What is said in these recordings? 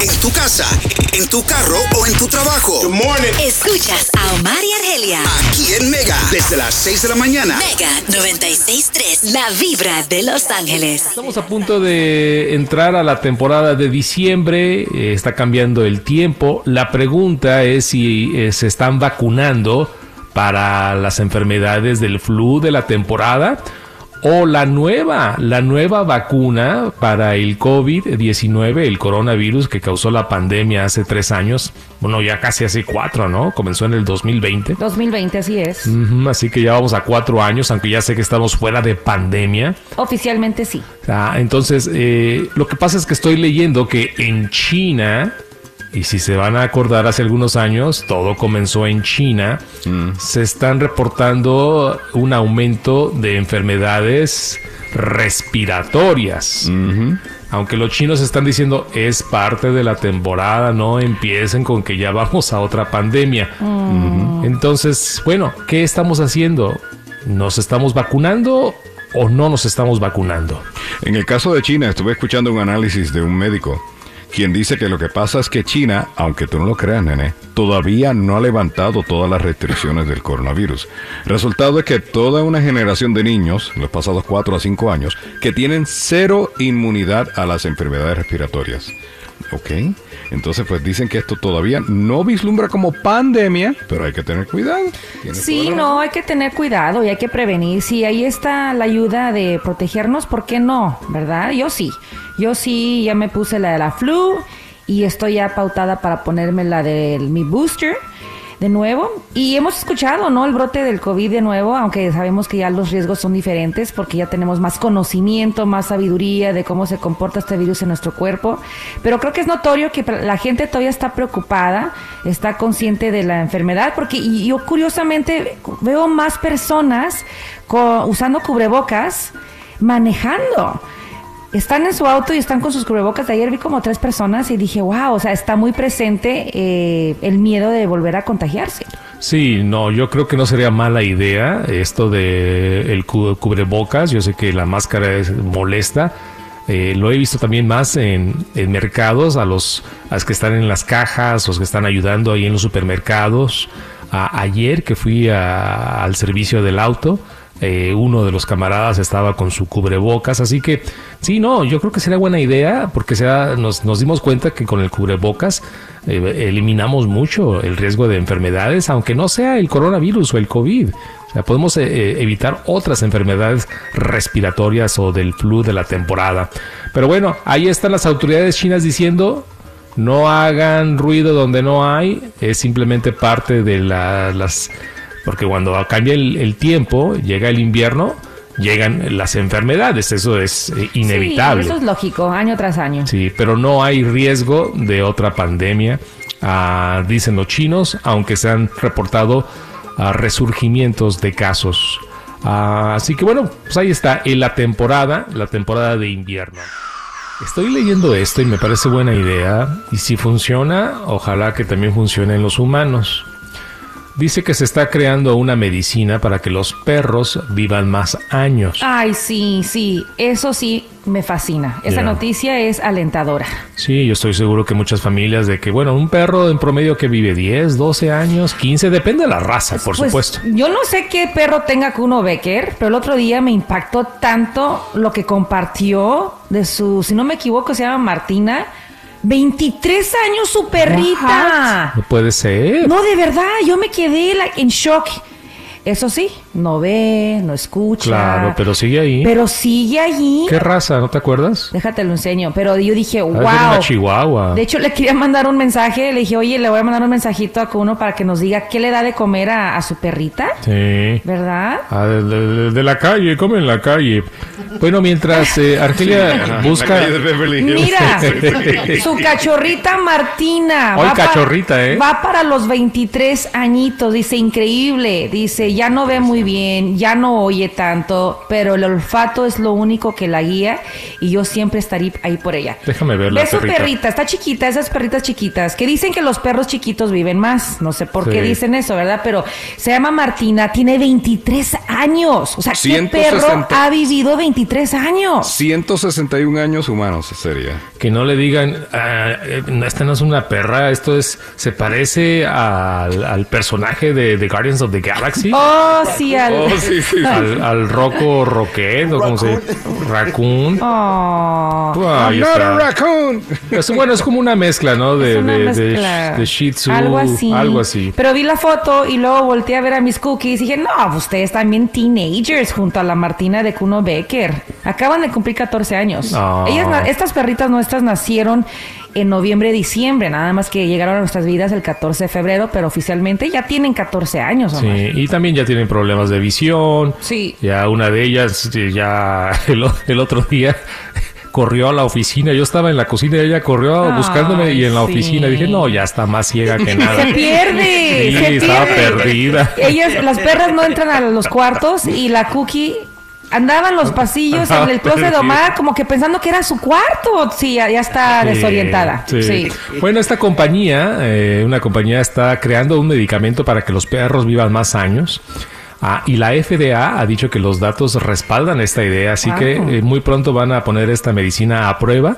En tu casa, en tu carro o en tu trabajo. Good morning. Escuchas a Omar y Argelia. Aquí en Mega, desde las 6 de la mañana. Mega 96.3, la vibra de Los Ángeles. Estamos a punto de entrar a la temporada de diciembre, eh, está cambiando el tiempo. La pregunta es si eh, se están vacunando para las enfermedades del flu de la temporada o la nueva, la nueva vacuna para el COVID-19, el coronavirus que causó la pandemia hace tres años, bueno, ya casi hace cuatro, ¿no? Comenzó en el 2020. 2020, así es. Ujú, Así que ya vamos a cuatro años, aunque ya sé que estamos fuera de pandemia. Oficialmente sí. Ah, entonces, eh, lo que pasa es que estoy leyendo que en China, y si se van a acordar hace algunos años, todo comenzó en China, se están reportando un aumento de enfermedades respiratorias. Aunque los chinos están diciendo es parte de la temporada, no empiecen con que ya vamos a otra pandemia. Entonces, bueno, ¿qué estamos haciendo? ¿Nos estamos vacunando o no nos estamos vacunando? En el caso de China, estuve escuchando un análisis de un médico, quien dice que lo que pasa es que China, aunque tú no lo creas, nene, todavía no ha levantado todas las restricciones del coronavirus. Resultado es que toda una generación de niños, en los pasados 4 a 5 años, que tienen cero inmunidad a las enfermedades respiratorias. ¿Ok? Entonces, pues dicen que esto todavía no vislumbra como pandemia, pero hay que tener cuidado. Sí, no, hay que tener cuidado y hay que prevenir. Si ahí está la ayuda de protegernos, ¿por qué no? ¿Verdad? Yo sí. Yo sí, ya me puse la de la flu y estoy ya pautada para ponerme la de mi booster de nuevo. Y hemos escuchado, ¿no? El brote del COVID de nuevo, aunque sabemos que ya los riesgos son diferentes porque ya tenemos más conocimiento, más sabiduría de cómo se comporta este virus en nuestro cuerpo. Pero creo que es notorio que la gente todavía está preocupada, está consciente de la enfermedad, porque yo curiosamente veo más personas usando cubrebocas manejando. Están en su auto y están con sus cubrebocas. Ayer vi como tres personas y dije, wow, o sea, está muy presente eh, el miedo de volver a contagiarse. Sí, no, yo creo que no sería mala idea esto de el cu- cubrebocas. Yo sé que la máscara es molesta. Eh, lo he visto también más en, en mercados, a los, a los que están en las cajas, los que están ayudando ahí en los supermercados. A- ayer que fui a- al servicio del auto, eh, uno de los camaradas estaba con su cubrebocas, así que sí, no, yo creo que sería buena idea porque sea, nos, nos dimos cuenta que con el cubrebocas eh, eliminamos mucho el riesgo de enfermedades, aunque no sea el coronavirus o el COVID. O sea, podemos eh, eh, evitar otras enfermedades respiratorias o del flu de la temporada. Pero bueno, ahí están las autoridades chinas diciendo no hagan ruido donde no hay, es simplemente parte de la- las... Porque cuando cambia el, el tiempo, llega el invierno, llegan las enfermedades, eso es eh, inevitable. Sí, eso es lógico, año tras año. Sí, pero no hay riesgo de otra pandemia, ah, dicen los chinos, aunque se han reportado ah, resurgimientos de casos. Ah, así que bueno, pues ahí está, en la temporada, la temporada de invierno. Estoy leyendo esto y me parece buena idea, y si funciona, ojalá que también funcione en los humanos. Dice que se está creando una medicina para que los perros vivan más años. Ay, sí, sí, eso sí me fascina. Esa noticia es alentadora. Sí, yo estoy seguro que muchas familias de que, bueno, un perro en promedio que vive 10, 12 años, 15, depende de la raza, por Pues, supuesto. Yo no sé qué perro tenga Kuno Becker, pero el otro día me impactó tanto lo que compartió de su, si no me equivoco, se llama Martina. 23 años su perrita. No puede ser. No, de verdad, yo me quedé like, en shock. Eso sí, no ve, no escucha. Claro, pero sigue ahí. Pero sigue allí. ¿Qué raza? ¿No te acuerdas? Déjate lo enseño. Pero yo dije, wow. una chihuahua. De hecho, le quería mandar un mensaje. Le dije, oye, le voy a mandar un mensajito a uno para que nos diga qué le da de comer a, a su perrita. Sí. ¿Verdad? Ah, de, de- de la calle, come en la calle. Bueno, mientras eh, Argelia busca... La calle de Beverly Hills. Mira, su cachorrita Martina. Hoy va cachorrita, ¿eh? Va para los 23 añitos. Dice, increíble. Dice, ya no ve muy bien, ya no oye tanto, pero el olfato es lo único que la guía y yo siempre estaré ahí por ella. Déjame ver la Ve su perrita. perrita, está chiquita, esas perritas chiquitas, que dicen que los perros chiquitos viven más. No sé por Sí. qué dicen eso, ¿verdad? Pero se llama Martina, tiene 23 años. O sea, ¿qué 160. perro ha vivido 23 años? 161 años humanos sería. Que no le digan, "Ah, eh, esta no es una perra, esto es, se parece al, al personaje de, de Guardians of the Galaxy. Oh, sí, al... Oh, sí, sí, sí. Al, al Rocco Rocket, o como se Raccoon. Oh. Ahí Not está. a raccoon. Es, bueno, es como una mezcla, ¿no? De, de, Shih Tzu. Algo así. Algo así. Pero vi la foto y luego volteé a ver a mis cookies y dije, no, pues ustedes también teenagers junto a la Martina de Kuno Becker. Acaban de cumplir 14 años. Ah. Ellas, estas perritas nuestras nacieron en noviembre, diciembre, nada más que llegaron a nuestras vidas el 14 de febrero, pero oficialmente ya tienen 14 años. Omar. Sí, y también ya tienen problemas de visión. Sí. Ya una de ellas, eh, ya el, otro día corrió a la oficina. Yo estaba en la cocina y ella corrió Ay, buscándome y en la sí. oficina dije, no, ya está más ciega que nada. Se pierde, Sí, se estaba pierde. perdida. Ellas, las perras no entran a los cuartos y la cookie andaba en los pasillos en el closet de. Omar como que pensando que era su cuarto. Sí, ya, ya está Sí, desorientada. sí. Sí. Bueno, esta compañía, eh, una compañía está creando un medicamento para que los perros vivan más años. Ah, y la FDA ha dicho que los datos respaldan esta idea, así Wow. que eh, muy pronto van a poner esta medicina a prueba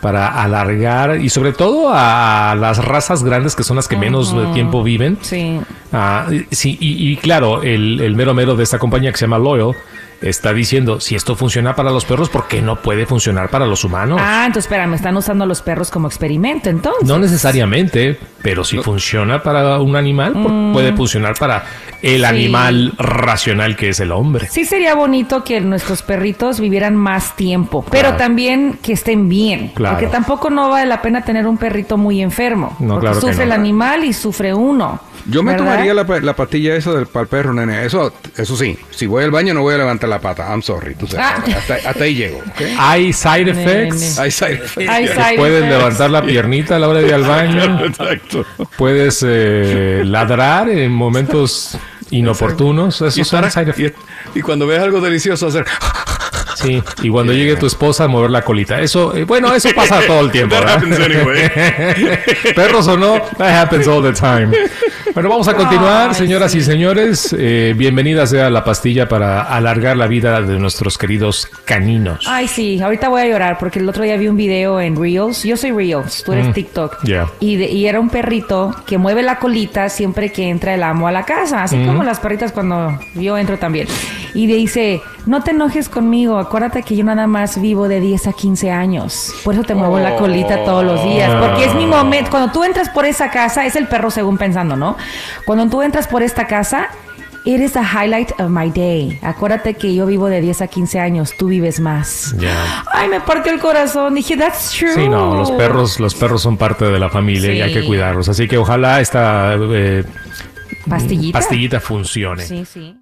para alargar y sobre todo a las razas grandes que son las que menos tiempo viven. Sí. Ah, sí, y, y claro, el, el mero mero de esta compañía que se llama Loyal está diciendo, si esto funciona para los perros, ¿por qué no puede funcionar para los humanos? Ah, entonces espera, me están usando los perros como experimento, entonces. No necesariamente, pero si funciona para un animal, pu- puede funcionar para el Mm. Sí. animal racional que es el hombre. Sí sería bonito que nuestros perritos vivieran más tiempo, pero también que estén bien, Claro. porque tampoco no vale la pena tener un perrito muy enfermo, No, porque claro que sufre no. el animal y sufre uno. Yo me ¿verdad? tomaría la, la pastilla esa del para el perro, nene. Eso, eso sí, si voy al baño no voy a levantar la pata. I'm sorry, tú sabes. Ah. Hasta, hasta ahí llego. ¿ok? Hay side effects. Hay side effects. Hay side puedes effects. levantar la piernita a la hora de ir al baño. Exacto. Puedes eh, ladrar en momentos inoportunos. Esos Y, son side effects. y- y cuando ves algo delicioso hacer... Sí, y cuando llegue tu esposa a mover la colita. Eso, eh, bueno, eso pasa todo el tiempo. That happens anyway. Perros o no, that happens all the time. Bueno, vamos a continuar, Ay, señoras sí. y señores. Eh, bienvenida sea la pastilla para alargar la vida de nuestros queridos caninos. Ay, sí, ahorita voy a llorar porque el otro día vi un video en Reels. Yo soy Reels, tú eres TikTok. ya. y, de- y era un perrito que mueve la colita siempre que entra el amo a la casa, así como las perritas cuando yo entro también. Y dice, no te enojes conmigo, acuérdate que yo nada más vivo de 10 a 15 años. Por eso te muevo la colita todos los días, porque es mi momento. Cuando tú entras por esa casa, es el perro según pensando, ¿no? Cuando tú entras por esta casa... It is the highlight of my day. Acuérdate que yo vivo de 10 a 15 años, tú vives más. Ya. Ay, me partió el corazón. Dije, that's true. Sí, no, los perros, los perros son parte de la familia y hay que Sí. cuidarlos. Así que ojalá esta eh, Pastillita. pastillita funcione. Sí, sí.